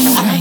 Right.